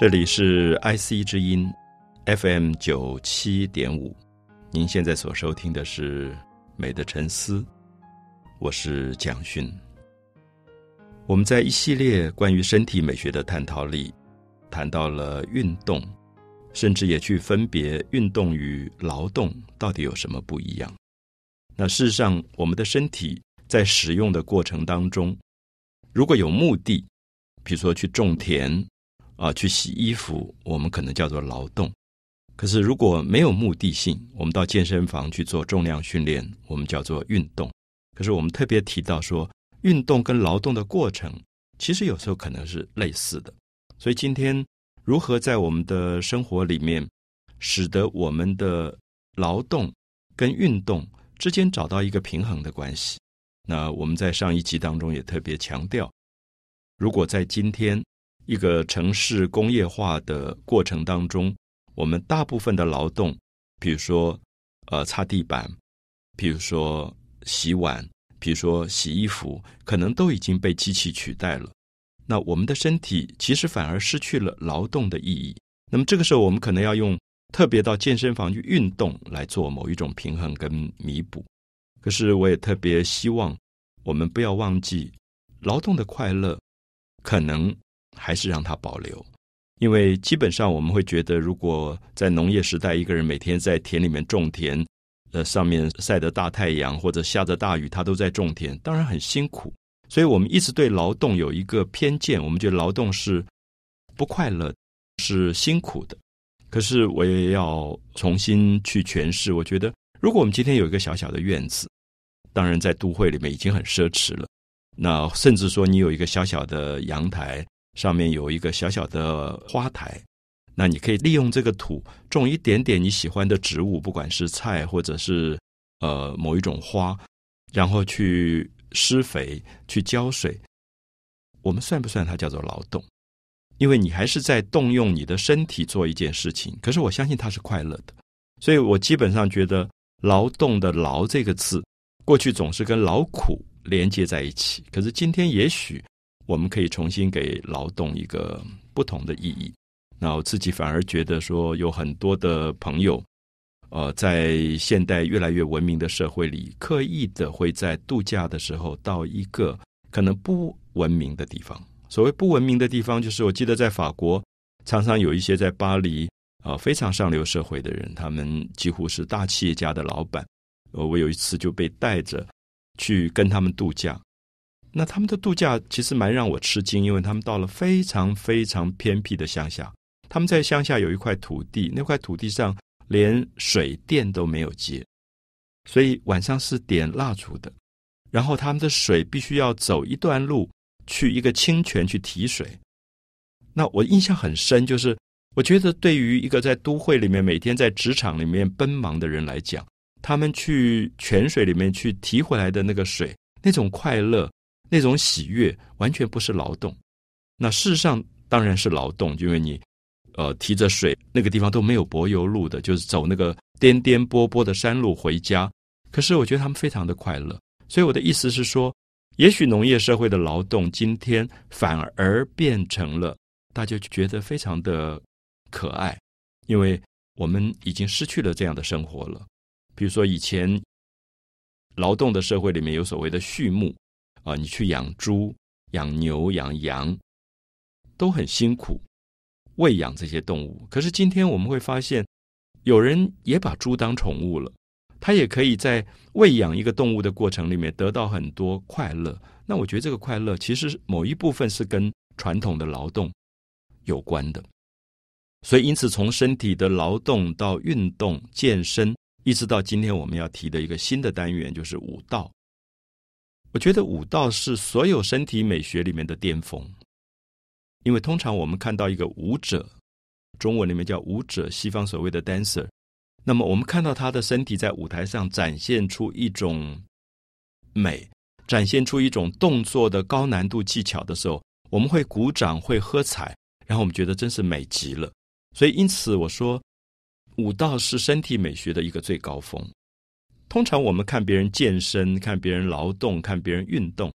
这里是 IC 之音 FM 九七点五，您现在所收听的是《美的沉思》，我是蒋勋。我们在一系列关于身体美学的探讨里，谈到了运动，甚至也去分别运动与劳动到底有什么不一样。那事实上，我们的身体在使用的过程当中，如果有目的，比如说去种田。啊，去洗衣服，我们可能叫做劳动；可是如果没有目的性，我们到健身房去做重量训练，我们叫做运动。可是我们特别提到说，运动跟劳动的过程，其实有时候可能是类似的。所以今天如何在我们的生活里面，使得我们的劳动跟运动之间找到一个平衡的关系？那我们在上一集当中也特别强调，如果在今天。一个城市工业化的过程当中，我们大部分的劳动，比如说呃擦地板，比如说洗碗，比如说洗衣服，可能都已经被机器取代了。那我们的身体其实反而失去了劳动的意义。那么这个时候，我们可能要用特别到健身房去运动来做某一种平衡跟弥补。可是我也特别希望我们不要忘记劳动的快乐，可能。还是让它保留，因为基本上我们会觉得，如果在农业时代，一个人每天在田里面种田，呃，上面晒着大太阳或者下着大雨，他都在种田，当然很辛苦。所以我们一直对劳动有一个偏见，我们觉得劳动是不快乐，是辛苦的。可是我也要重新去诠释，我觉得，如果我们今天有一个小小的院子，当然在都会里面已经很奢侈了，那甚至说你有一个小小的阳台。上面有一个小小的花台，那你可以利用这个土种一点点你喜欢的植物，不管是菜或者是呃某一种花，然后去施肥、去浇水。我们算不算它叫做劳动？因为你还是在动用你的身体做一件事情。可是我相信它是快乐的，所以我基本上觉得劳动的“劳”这个字，过去总是跟劳苦连接在一起。可是今天也许。我们可以重新给劳动一个不同的意义。那我自己反而觉得说，有很多的朋友，呃，在现代越来越文明的社会里，刻意的会在度假的时候到一个可能不文明的地方。所谓不文明的地方，就是我记得在法国，常常有一些在巴黎啊非常上流社会的人，他们几乎是大企业家的老板。呃，我有一次就被带着去跟他们度假。那他们的度假其实蛮让我吃惊，因为他们到了非常非常偏僻的乡下，他们在乡下有一块土地，那块土地上连水电都没有接，所以晚上是点蜡烛的，然后他们的水必须要走一段路去一个清泉去提水。那我印象很深，就是我觉得对于一个在都会里面每天在职场里面奔忙的人来讲，他们去泉水里面去提回来的那个水，那种快乐。那种喜悦完全不是劳动，那事实上当然是劳动，因为你，呃，提着水那个地方都没有柏油路的，就是走那个颠颠簸簸的山路回家。可是我觉得他们非常的快乐，所以我的意思是说，也许农业社会的劳动今天反而变成了大家觉得非常的可爱，因为我们已经失去了这样的生活了。比如说以前劳动的社会里面有所谓的畜牧。啊，你去养猪、养牛、养羊，都很辛苦，喂养这些动物。可是今天我们会发现，有人也把猪当宠物了，他也可以在喂养一个动物的过程里面得到很多快乐。那我觉得这个快乐其实某一部分是跟传统的劳动有关的。所以，因此从身体的劳动到运动、健身，一直到今天我们要提的一个新的单元，就是武道。我觉得舞蹈是所有身体美学里面的巅峰，因为通常我们看到一个舞者，中文里面叫舞者，西方所谓的 dancer，那么我们看到他的身体在舞台上展现出一种美，展现出一种动作的高难度技巧的时候，我们会鼓掌，会喝彩，然后我们觉得真是美极了。所以因此我说，舞蹈是身体美学的一个最高峰。通常我们看别人健身、看别人劳动、看别人运动，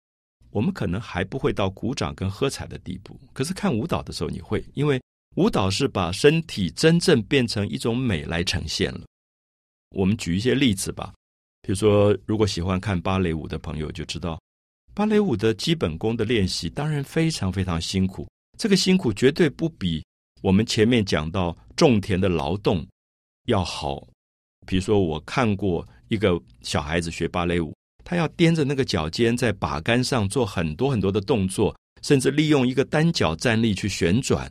我们可能还不会到鼓掌跟喝彩的地步。可是看舞蹈的时候，你会，因为舞蹈是把身体真正变成一种美来呈现了。我们举一些例子吧，比如说，如果喜欢看芭蕾舞的朋友就知道，芭蕾舞的基本功的练习当然非常非常辛苦，这个辛苦绝对不比我们前面讲到种田的劳动要好。比如说，我看过一个小孩子学芭蕾舞，他要踮着那个脚尖在把杆上做很多很多的动作，甚至利用一个单脚站立去旋转，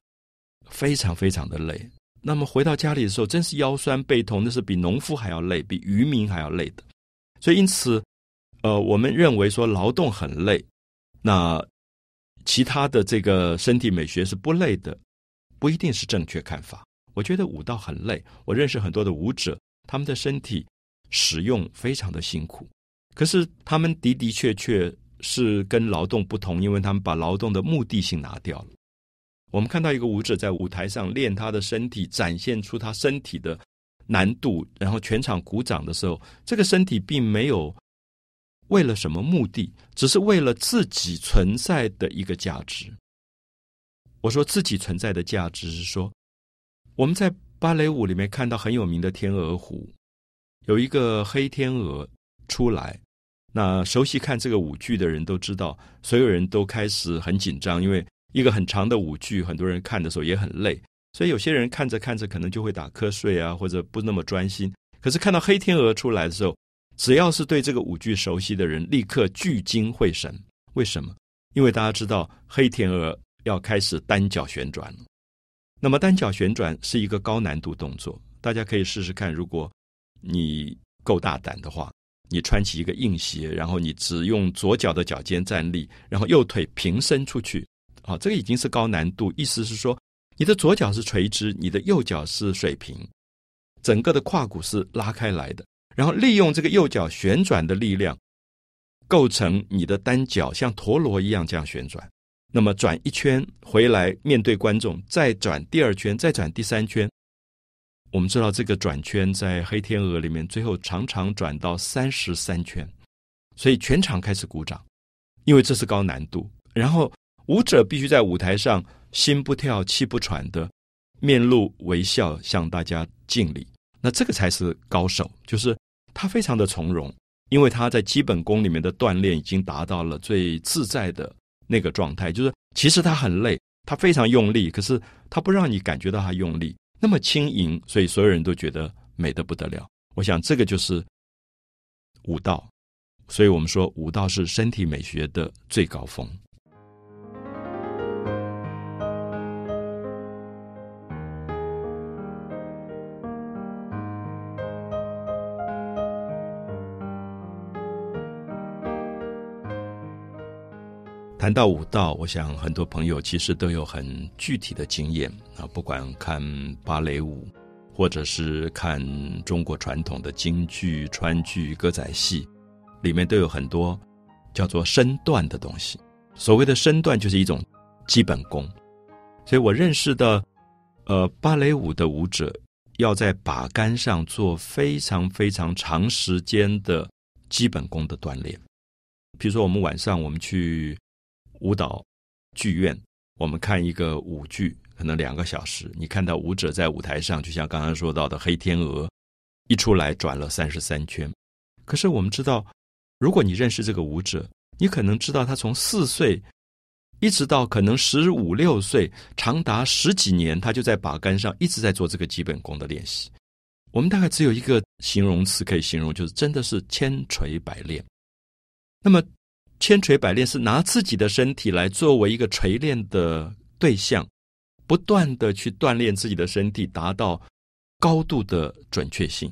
非常非常的累。那么回到家里的时候，真是腰酸背痛，那是比农夫还要累，比渔民还要累的。所以因此，呃，我们认为说劳动很累，那其他的这个身体美学是不累的，不一定是正确看法。我觉得舞蹈很累，我认识很多的舞者。他们的身体使用非常的辛苦，可是他们的的确确是跟劳动不同，因为他们把劳动的目的性拿掉了。我们看到一个舞者在舞台上练他的身体，展现出他身体的难度，然后全场鼓掌的时候，这个身体并没有为了什么目的，只是为了自己存在的一个价值。我说自己存在的价值是说，我们在。芭蕾舞里面看到很有名的天鹅湖，有一个黑天鹅出来。那熟悉看这个舞剧的人都知道，所有人都开始很紧张，因为一个很长的舞剧，很多人看的时候也很累，所以有些人看着看着可能就会打瞌睡啊，或者不那么专心。可是看到黑天鹅出来的时候，只要是对这个舞剧熟悉的人，立刻聚精会神。为什么？因为大家知道黑天鹅要开始单脚旋转了。那么单脚旋转是一个高难度动作，大家可以试试看。如果你够大胆的话，你穿起一个硬鞋，然后你只用左脚的脚尖站立，然后右腿平伸出去，啊，这个已经是高难度。意思是说，你的左脚是垂直，你的右脚是水平，整个的胯骨是拉开来的，然后利用这个右脚旋转的力量，构成你的单脚像陀螺一样这样旋转。那么转一圈回来，面对观众，再转第二圈，再转第三圈。我们知道这个转圈在黑天鹅里面，最后常常转到三十三圈，所以全场开始鼓掌，因为这是高难度。然后舞者必须在舞台上心不跳、气不喘的，面露微笑向大家敬礼。那这个才是高手，就是他非常的从容，因为他在基本功里面的锻炼已经达到了最自在的。那个状态就是，其实他很累，他非常用力，可是他不让你感觉到他用力，那么轻盈，所以所有人都觉得美得不得了。我想这个就是武道，所以我们说武道是身体美学的最高峰。谈到舞蹈，我想很多朋友其实都有很具体的经验啊，不管看芭蕾舞，或者是看中国传统的京剧、川剧、歌仔戏，里面都有很多叫做身段的东西。所谓的身段，就是一种基本功。所以我认识的，呃，芭蕾舞的舞者要在把杆上做非常非常长时间的基本功的锻炼。比如说，我们晚上我们去。舞蹈剧院，我们看一个舞剧，可能两个小时。你看到舞者在舞台上，就像刚刚说到的黑天鹅，一出来转了三十三圈。可是我们知道，如果你认识这个舞者，你可能知道他从四岁一直到可能十五六岁，长达十几年，他就在把杆上一直在做这个基本功的练习。我们大概只有一个形容词可以形容，就是真的是千锤百炼。那么。千锤百炼是拿自己的身体来作为一个锤炼的对象，不断的去锻炼自己的身体，达到高度的准确性。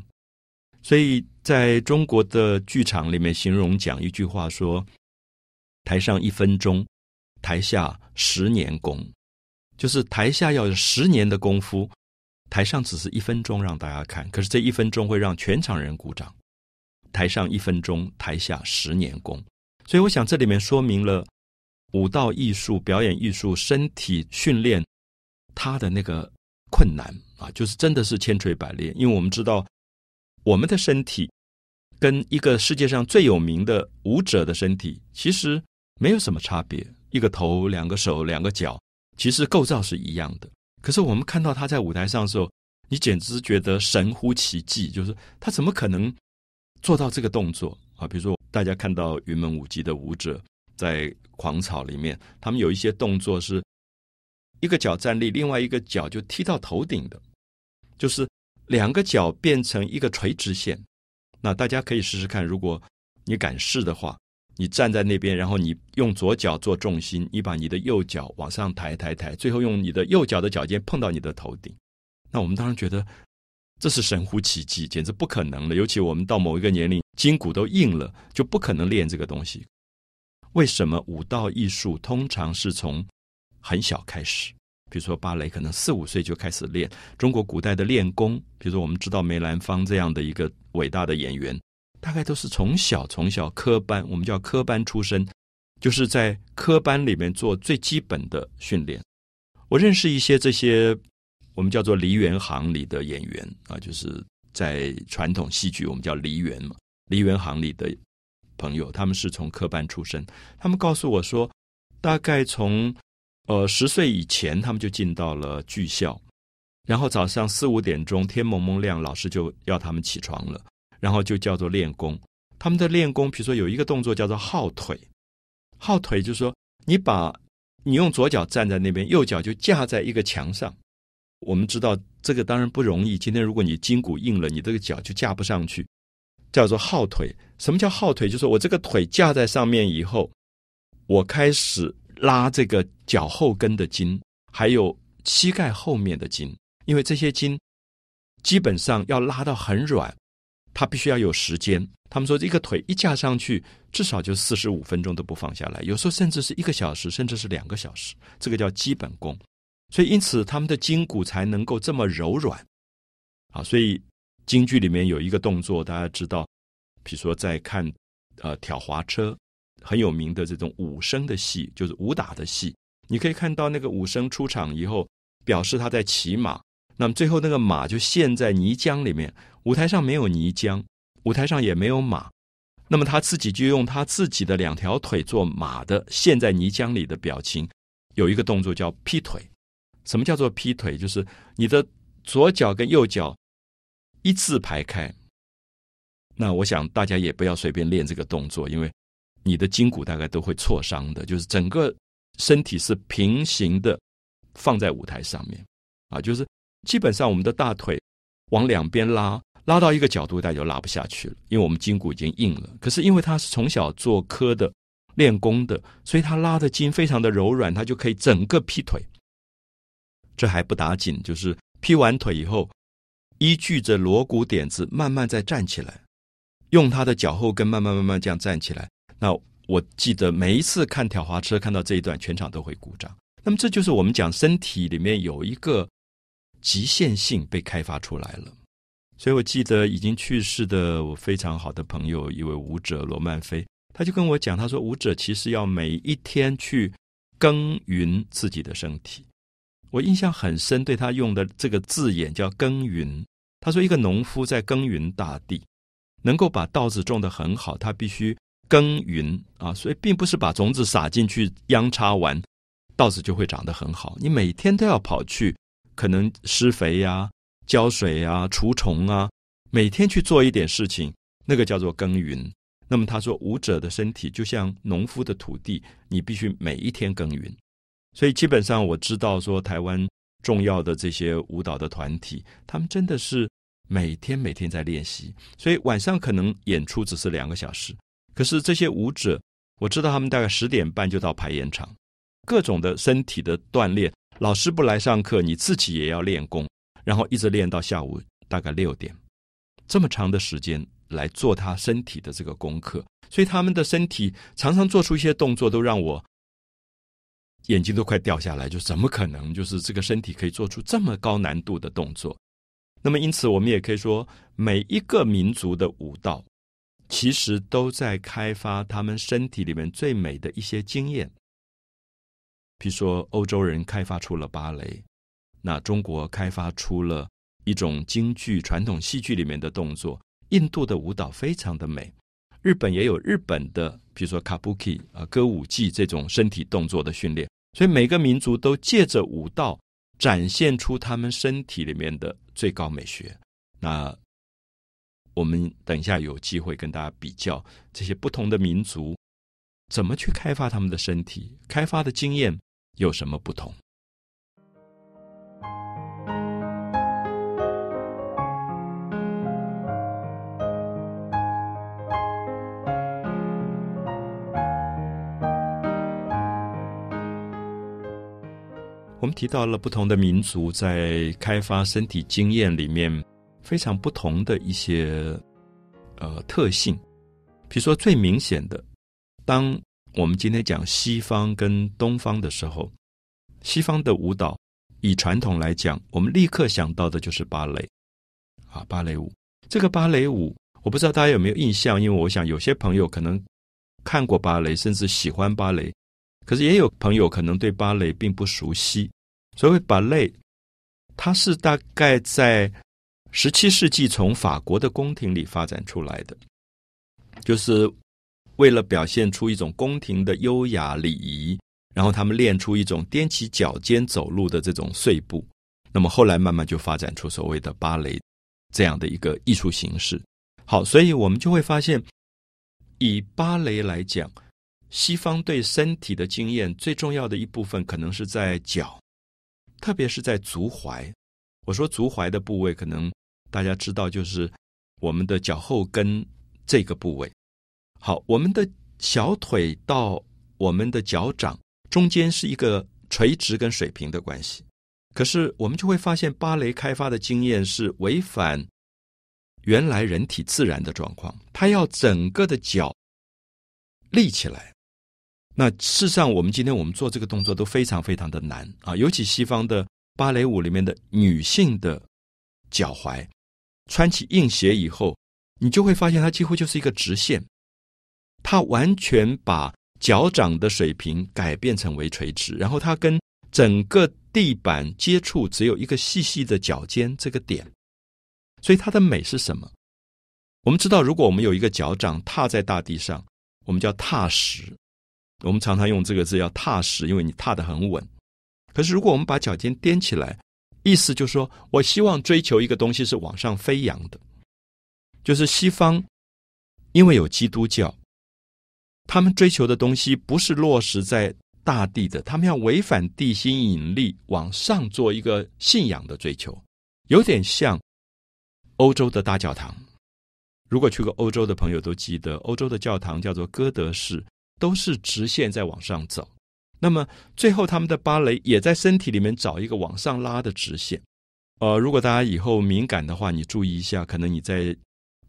所以在中国的剧场里面，形容讲一句话说：“台上一分钟，台下十年功。”就是台下要有十年的功夫，台上只是一分钟让大家看，可是这一分钟会让全场人鼓掌。台上一分钟，台下十年功。所以，我想这里面说明了舞蹈艺术、表演艺术、身体训练它的那个困难啊，就是真的是千锤百炼。因为我们知道，我们的身体跟一个世界上最有名的舞者的身体其实没有什么差别，一个头、两个手、两个脚，其实构造是一样的。可是我们看到他在舞台上的时候，你简直觉得神乎其技，就是他怎么可能做到这个动作啊？比如说，大家看到云门舞集的舞者在狂草里面，他们有一些动作是一个脚站立，另外一个脚就踢到头顶的，就是两个脚变成一个垂直线。那大家可以试试看，如果你敢试的话。你站在那边，然后你用左脚做重心，你把你的右脚往上抬抬抬，最后用你的右脚的脚尖碰到你的头顶。那我们当然觉得这是神乎其技，简直不可能的。尤其我们到某一个年龄，筋骨都硬了，就不可能练这个东西。为什么武道艺术通常是从很小开始？比如说芭蕾，可能四五岁就开始练。中国古代的练功，比如说我们知道梅兰芳这样的一个伟大的演员。大概都是从小从小科班，我们叫科班出身，就是在科班里面做最基本的训练。我认识一些这些我们叫做梨园行里的演员啊，就是在传统戏剧我们叫梨园嘛，梨园行里的朋友，他们是从科班出身。他们告诉我说，大概从呃十岁以前，他们就进到了剧校，然后早上四五点钟天蒙蒙亮，老师就要他们起床了。然后就叫做练功，他们的练功，比如说有一个动作叫做耗腿，耗腿就是说你把你用左脚站在那边，右脚就架在一个墙上。我们知道这个当然不容易。今天如果你筋骨硬了，你这个脚就架不上去，叫做耗腿。什么叫耗腿？就是我这个腿架在上面以后，我开始拉这个脚后跟的筋，还有膝盖后面的筋，因为这些筋基本上要拉到很软。它必须要有时间。他们说，一个腿一架上去，至少就四十五分钟都不放下来，有时候甚至是一个小时，甚至是两个小时。这个叫基本功。所以，因此他们的筋骨才能够这么柔软。啊，所以京剧里面有一个动作，大家知道，比如说在看呃挑滑车，很有名的这种武生的戏，就是武打的戏。你可以看到那个武生出场以后，表示他在骑马。那么最后那个马就陷在泥浆里面，舞台上没有泥浆，舞台上也没有马，那么他自己就用他自己的两条腿做马的陷在泥浆里的表情，有一个动作叫劈腿。什么叫做劈腿？就是你的左脚跟右脚一字排开。那我想大家也不要随便练这个动作，因为你的筋骨大概都会挫伤的。就是整个身体是平行的放在舞台上面啊，就是。基本上，我们的大腿往两边拉，拉到一个角度，大家就拉不下去了，因为我们筋骨已经硬了。可是，因为他是从小做科的、练功的，所以他拉的筋非常的柔软，他就可以整个劈腿。这还不打紧，就是劈完腿以后，依据着锣鼓点子，慢慢再站起来，用他的脚后跟慢慢慢慢这样站起来。那我记得每一次看挑滑车，看到这一段，全场都会鼓掌。那么，这就是我们讲身体里面有一个。极限性被开发出来了，所以我记得已经去世的我非常好的朋友一位舞者罗曼菲，他就跟我讲，他说舞者其实要每一天去耕耘自己的身体。我印象很深，对他用的这个字眼叫耕耘。他说一个农夫在耕耘大地，能够把稻子种得很好，他必须耕耘啊，所以并不是把种子撒进去秧插完，稻子就会长得很好。你每天都要跑去。可能施肥呀、浇水呀、除虫啊，每天去做一点事情，那个叫做耕耘。那么他说，舞者的身体就像农夫的土地，你必须每一天耕耘。所以基本上我知道说，台湾重要的这些舞蹈的团体，他们真的是每天每天在练习。所以晚上可能演出只是两个小时，可是这些舞者，我知道他们大概十点半就到排演场，各种的身体的锻炼。老师不来上课，你自己也要练功，然后一直练到下午大概六点，这么长的时间来做他身体的这个功课，所以他们的身体常常做出一些动作，都让我眼睛都快掉下来。就怎么可能？就是这个身体可以做出这么高难度的动作？那么，因此我们也可以说，每一个民族的舞蹈其实都在开发他们身体里面最美的一些经验。比如说，欧洲人开发出了芭蕾，那中国开发出了一种京剧传统戏剧里面的动作。印度的舞蹈非常的美，日本也有日本的，比如说卡布奇啊歌舞伎这种身体动作的训练。所以每个民族都借着舞道展现出他们身体里面的最高美学。那我们等一下有机会跟大家比较这些不同的民族怎么去开发他们的身体，开发的经验有什么不同。我们提到了不同的民族在开发身体经验里面非常不同的一些呃特性，比如说最明显的，当我们今天讲西方跟东方的时候，西方的舞蹈以传统来讲，我们立刻想到的就是芭蕾啊，芭蕾舞。这个芭蕾舞，我不知道大家有没有印象，因为我想有些朋友可能看过芭蕾，甚至喜欢芭蕾。可是也有朋友可能对芭蕾并不熟悉。所谓芭蕾，它是大概在十七世纪从法国的宫廷里发展出来的，就是为了表现出一种宫廷的优雅礼仪，然后他们练出一种踮起脚尖走路的这种碎步。那么后来慢慢就发展出所谓的芭蕾这样的一个艺术形式。好，所以我们就会发现，以芭蕾来讲。西方对身体的经验最重要的一部分，可能是在脚，特别是在足踝。我说足踝的部位，可能大家知道，就是我们的脚后跟这个部位。好，我们的小腿到我们的脚掌中间是一个垂直跟水平的关系。可是我们就会发现，芭蕾开发的经验是违反原来人体自然的状况，它要整个的脚立起来。那事实上，我们今天我们做这个动作都非常非常的难啊！尤其西方的芭蕾舞里面的女性的脚踝，穿起硬鞋以后，你就会发现它几乎就是一个直线，它完全把脚掌的水平改变成为垂直，然后它跟整个地板接触只有一个细细的脚尖这个点，所以它的美是什么？我们知道，如果我们有一个脚掌踏在大地上，我们叫踏实。我们常常用这个字要踏实，因为你踏得很稳。可是如果我们把脚尖踮起来，意思就是说我希望追求一个东西是往上飞扬的。就是西方，因为有基督教，他们追求的东西不是落实在大地的，他们要违反地心引力往上做一个信仰的追求，有点像欧洲的大教堂。如果去过欧洲的朋友都记得，欧洲的教堂叫做哥德式。都是直线在往上走，那么最后他们的芭蕾也在身体里面找一个往上拉的直线。呃，如果大家以后敏感的话，你注意一下，可能你在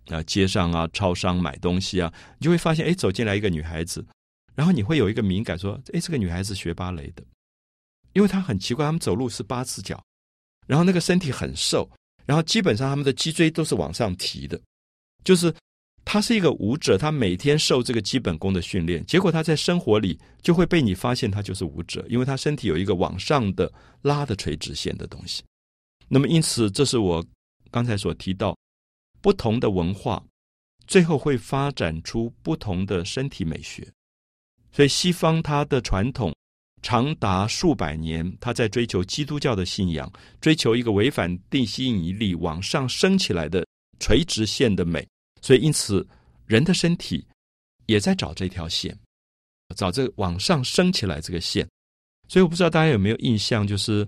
啊街上啊、超商买东西啊，你就会发现，哎，走进来一个女孩子，然后你会有一个敏感，说，哎，这个女孩子学芭蕾的，因为她很奇怪，她们走路是八字脚，然后那个身体很瘦，然后基本上他们的脊椎都是往上提的，就是。他是一个舞者，他每天受这个基本功的训练，结果他在生活里就会被你发现他就是舞者，因为他身体有一个往上的拉的垂直线的东西。那么，因此这是我刚才所提到，不同的文化最后会发展出不同的身体美学。所以，西方它的传统长达数百年，他在追求基督教的信仰，追求一个违反地心引力往上升起来的垂直线的美。所以，因此，人的身体也在找这条线，找这个往上升起来这个线。所以，我不知道大家有没有印象，就是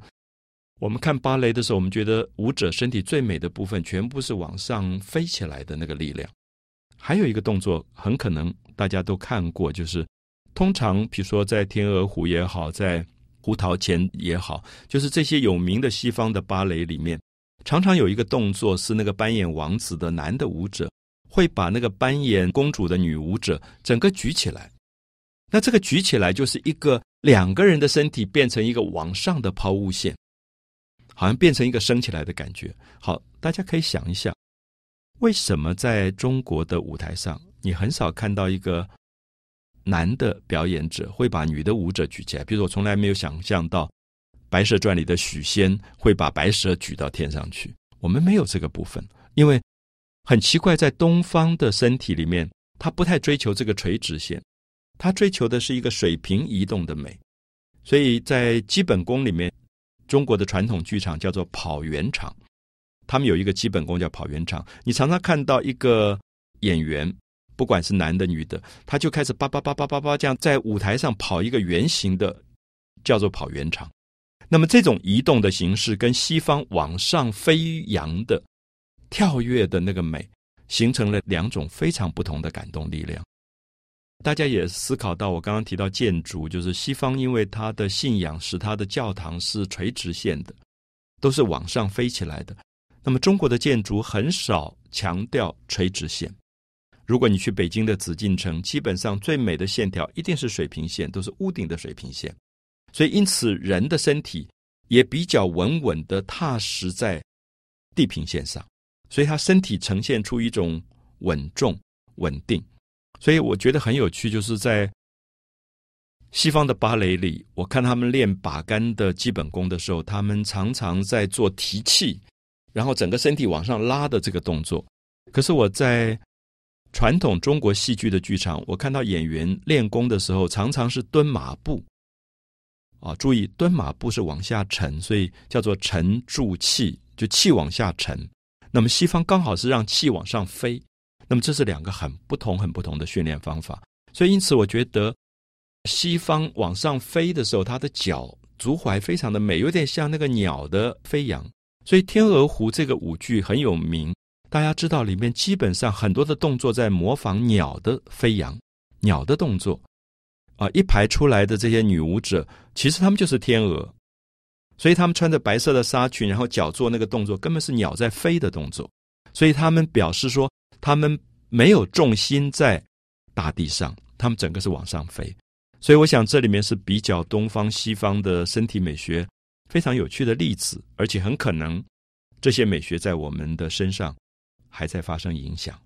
我们看芭蕾的时候，我们觉得舞者身体最美的部分，全部是往上飞起来的那个力量。还有一个动作，很可能大家都看过，就是通常，比如说在天鹅湖也好，在胡桃钳也好，就是这些有名的西方的芭蕾里面，常常有一个动作是那个扮演王子的男的舞者。会把那个扮演公主的女舞者整个举起来，那这个举起来就是一个两个人的身体变成一个往上的抛物线，好像变成一个升起来的感觉。好，大家可以想一想，为什么在中国的舞台上，你很少看到一个男的表演者会把女的舞者举起来？比如我从来没有想象到《白蛇传》里的许仙会把白蛇举到天上去，我们没有这个部分，因为。很奇怪，在东方的身体里面，他不太追求这个垂直线，他追求的是一个水平移动的美。所以在基本功里面，中国的传统剧场叫做跑圆场，他们有一个基本功叫跑圆场。你常常看到一个演员，不管是男的女的，他就开始叭叭叭叭叭叭这样在舞台上跑一个圆形的，叫做跑圆场。那么这种移动的形式跟西方往上飞扬的跳跃的那个美，形成了两种非常不同的感动力量。大家也思考到，我刚刚提到建筑，就是西方因为它的信仰使它的教堂是垂直线的，都是往上飞起来的。那么中国的建筑很少强调垂直线。如果你去北京的紫禁城，基本上最美的线条一定是水平线，都是屋顶的水平线。所以因此人的身体也比较稳稳的踏实在地平线上，所以他身体呈现出一种稳重稳定。所以我觉得很有趣，就是在西方的芭蕾里，我看他们练把杆的基本功的时候，他们常常在做提气，然后整个身体往上拉的这个动作。可是我在传统中国戏剧的剧场，我看到演员练功的时候，常常是蹲马步。啊，注意蹲马步是往下沉，所以叫做沉住气，就气往下沉。那么西方刚好是让气往上飞。那么这是两个很不同、很不同的训练方法，所以因此我觉得西方往上飞的时候，它的脚足踝非常的美，有点像那个鸟的飞扬。所以《天鹅湖》这个舞剧很有名，大家知道里面基本上很多的动作在模仿鸟的飞扬，鸟的动作啊，一排出来的这些女舞者，其实她们就是天鹅，所以他们穿着白色的纱裙，然后脚做那个动作，根本是鸟在飞的动作，所以他们表示说。他们没有重心在大地上，他们整个是往上飞，所以我想这里面是比较东方西方的身体美学非常有趣的例子，而且很可能这些美学在我们的身上还在发生影响。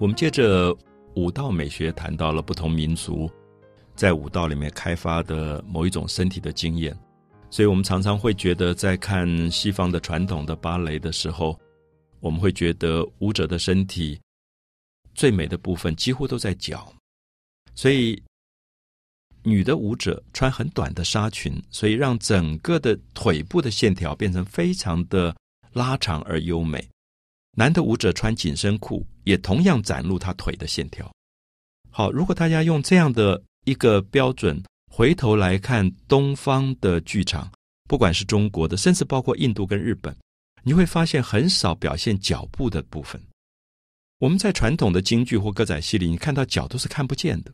我们接着舞蹈美学谈到了不同民族在舞蹈里面开发的某一种身体的经验，所以我们常常会觉得，在看西方的传统的芭蕾的时候，我们会觉得舞者的身体最美的部分几乎都在脚，所以女的舞者穿很短的纱裙，所以让整个的腿部的线条变成非常的拉长而优美。男的舞者穿紧身裤，也同样展露他腿的线条。好，如果大家用这样的一个标准回头来看东方的剧场，不管是中国的，甚至包括印度跟日本，你会发现很少表现脚步的部分。我们在传统的京剧或歌仔戏里，你看到脚都是看不见的，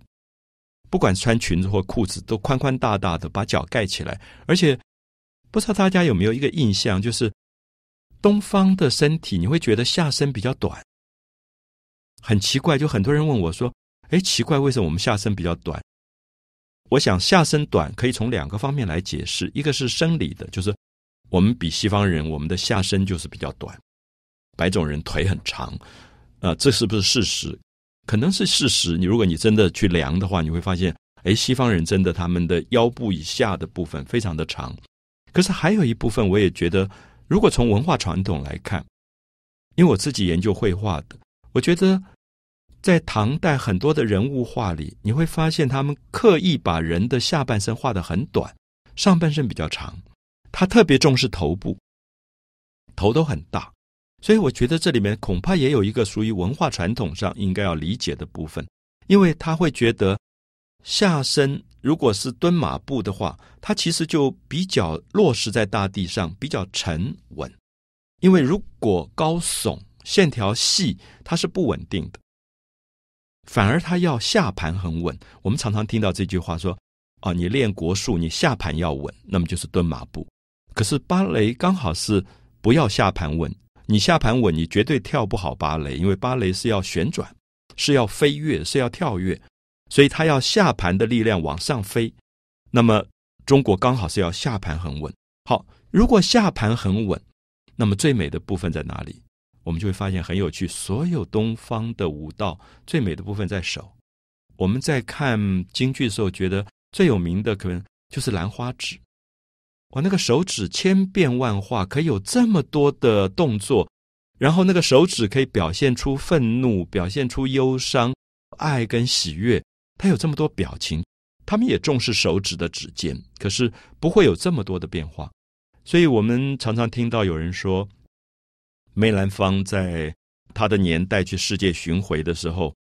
不管穿裙子或裤子，都宽宽大大的把脚盖起来。而且，不知道大家有没有一个印象，就是。东方的身体，你会觉得下身比较短，很奇怪。就很多人问我说：“哎，奇怪，为什么我们下身比较短？”我想下身短可以从两个方面来解释，一个是生理的，就是我们比西方人，我们的下身就是比较短，白种人腿很长，啊，这是不是事实？可能是事实。你如果你真的去量的话，你会发现，哎，西方人真的他们的腰部以下的部分非常的长，可是还有一部分，我也觉得。如果从文化传统来看，因为我自己研究绘画的，我觉得在唐代很多的人物画里，你会发现他们刻意把人的下半身画的很短，上半身比较长。他特别重视头部，头都很大，所以我觉得这里面恐怕也有一个属于文化传统上应该要理解的部分，因为他会觉得下身。如果是蹲马步的话，它其实就比较落实在大地上，比较沉稳。因为如果高耸、线条细，它是不稳定的。反而它要下盘很稳。我们常常听到这句话说：“啊，你练国术，你下盘要稳，那么就是蹲马步。”可是芭蕾刚好是不要下盘稳，你下盘稳，你绝对跳不好芭蕾，因为芭蕾是要旋转，是要飞跃，是要跳跃。所以它要下盘的力量往上飞，那么中国刚好是要下盘很稳。好，如果下盘很稳，那么最美的部分在哪里？我们就会发现很有趣。所有东方的舞蹈最美的部分在手。我们在看京剧的时候，觉得最有名的可能就是兰花指。哇，那个手指千变万化，可以有这么多的动作，然后那个手指可以表现出愤怒，表现出忧伤、爱跟喜悦，他有这么多表情。他们也重视手指的指尖，可是不会有这么多的变化。所以我们常常听到有人说，梅兰芳在他的年代去世界巡回的时候，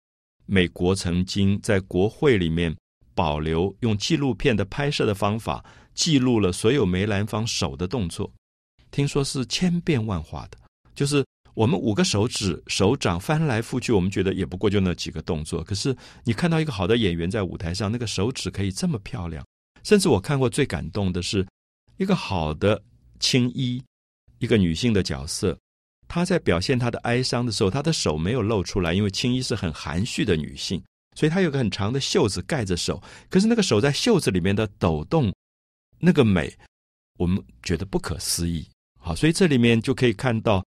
美国曾经在国会里面保留用纪录片的拍摄的方法，记录了所有梅兰芳手的动作。听说是千变万化的，就是我们五个手指手掌翻来覆去，我们觉得也不过就那几个动作。可是你看到一个好的演员在舞台上，那个手指可以这么漂亮。甚至我看过最感动的是一个好的。青衣，一个女性的角色，她在表现她的哀伤的时候，她的手没有露出来，因为青衣是很含蓄的女性，所以她有个很长的袖子盖着手。可是那个手在袖子里面的抖动，那个美，我们觉得不可思议。好，所以这里面就可以看到，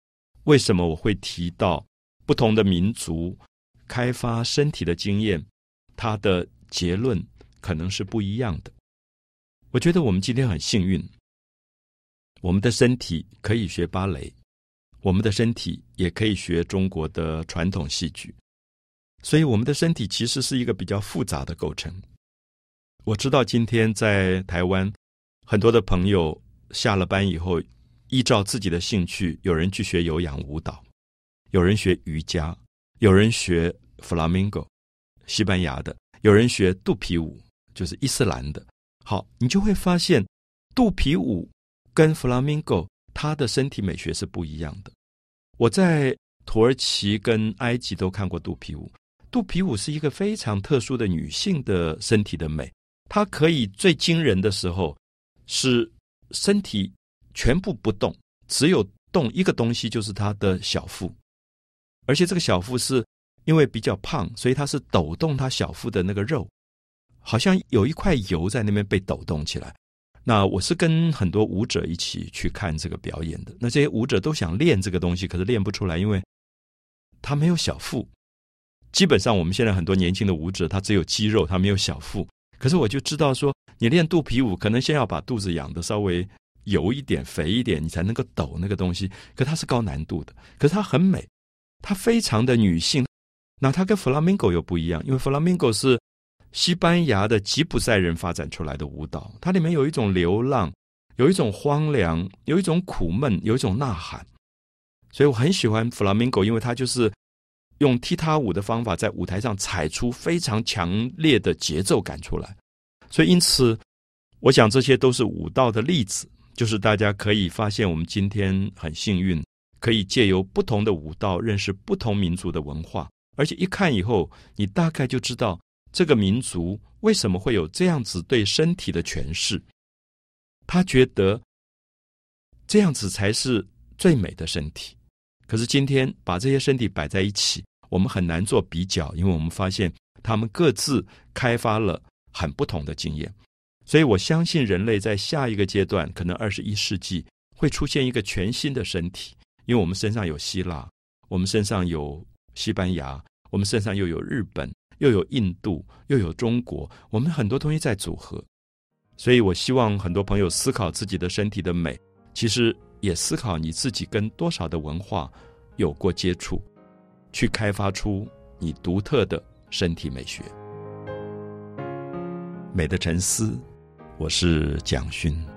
为什么我会提到不同的民族开发身体的经验，它的结论可能是不一样的。我觉得我们今天很幸运。我们的身体可以学芭蕾，我们的身体也可以学中国的传统戏剧，所以我们的身体其实是一个比较复杂的构成。我知道今天在台湾很多的朋友下了班以后，依照自己的兴趣，有人去学有氧舞蹈，有人学瑜伽，有人学弗拉明戈，西班牙的，有人学肚皮舞，就是伊斯兰的。好，你就会发现肚皮舞。跟弗拉明戈，他的身体美学是不一样的。我在土耳其跟埃及都看过肚皮舞，肚皮舞是一个非常特殊的女性的身体的美。她可以最惊人的时候是身体全部不动，只有动一个东西，就是他的小腹。而且这个小腹是因为比较胖，所以他是抖动他小腹的那个肉，好像有一块油在那边被抖动起来。那我是跟很多舞者一起去看这个表演的。那这些舞者都想练这个东西，可是练不出来，因为他没有小腹。基本上我们现在很多年轻的舞者，他只有肌肉，他没有小腹。可是我就知道说，你练肚皮舞，可能先要把肚子养的稍微油一点、肥一点，你才能够抖那个东西。可它是高难度的，可是它很美，它非常的女性。那它跟弗拉明戈又不一样，因为弗拉明戈是。西班牙的吉普赛人发展出来的舞蹈，它里面有一种流浪，有一种荒凉，有一种苦闷，有一种呐喊。所以我很喜欢弗拉明戈，因为它就是用踢踏舞的方法，在舞台上踩出非常强烈的节奏感出来。所以因此，我想这些都是舞蹈的例子，就是大家可以发现，我们今天很幸运，可以借由不同的舞蹈认识不同民族的文化，而且一看以后，你大概就知道。这个民族为什么会有这样子对身体的诠释？他觉得这样子才是最美的身体。可是今天把这些身体摆在一起，我们很难做比较，因为我们发现他们各自开发了很不同的经验。所以我相信人类在下一个阶段，可能二十一世纪会出现一个全新的身体，因为我们身上有希腊，我们身上有西班牙，我们身上又有日本。又有印度，又有中国，我们很多东西在组合，所以我希望很多朋友思考自己的身体的美，其实也思考你自己跟多少的文化有过接触，去开发出你独特的身体美学。美的沉思，我是蒋勋。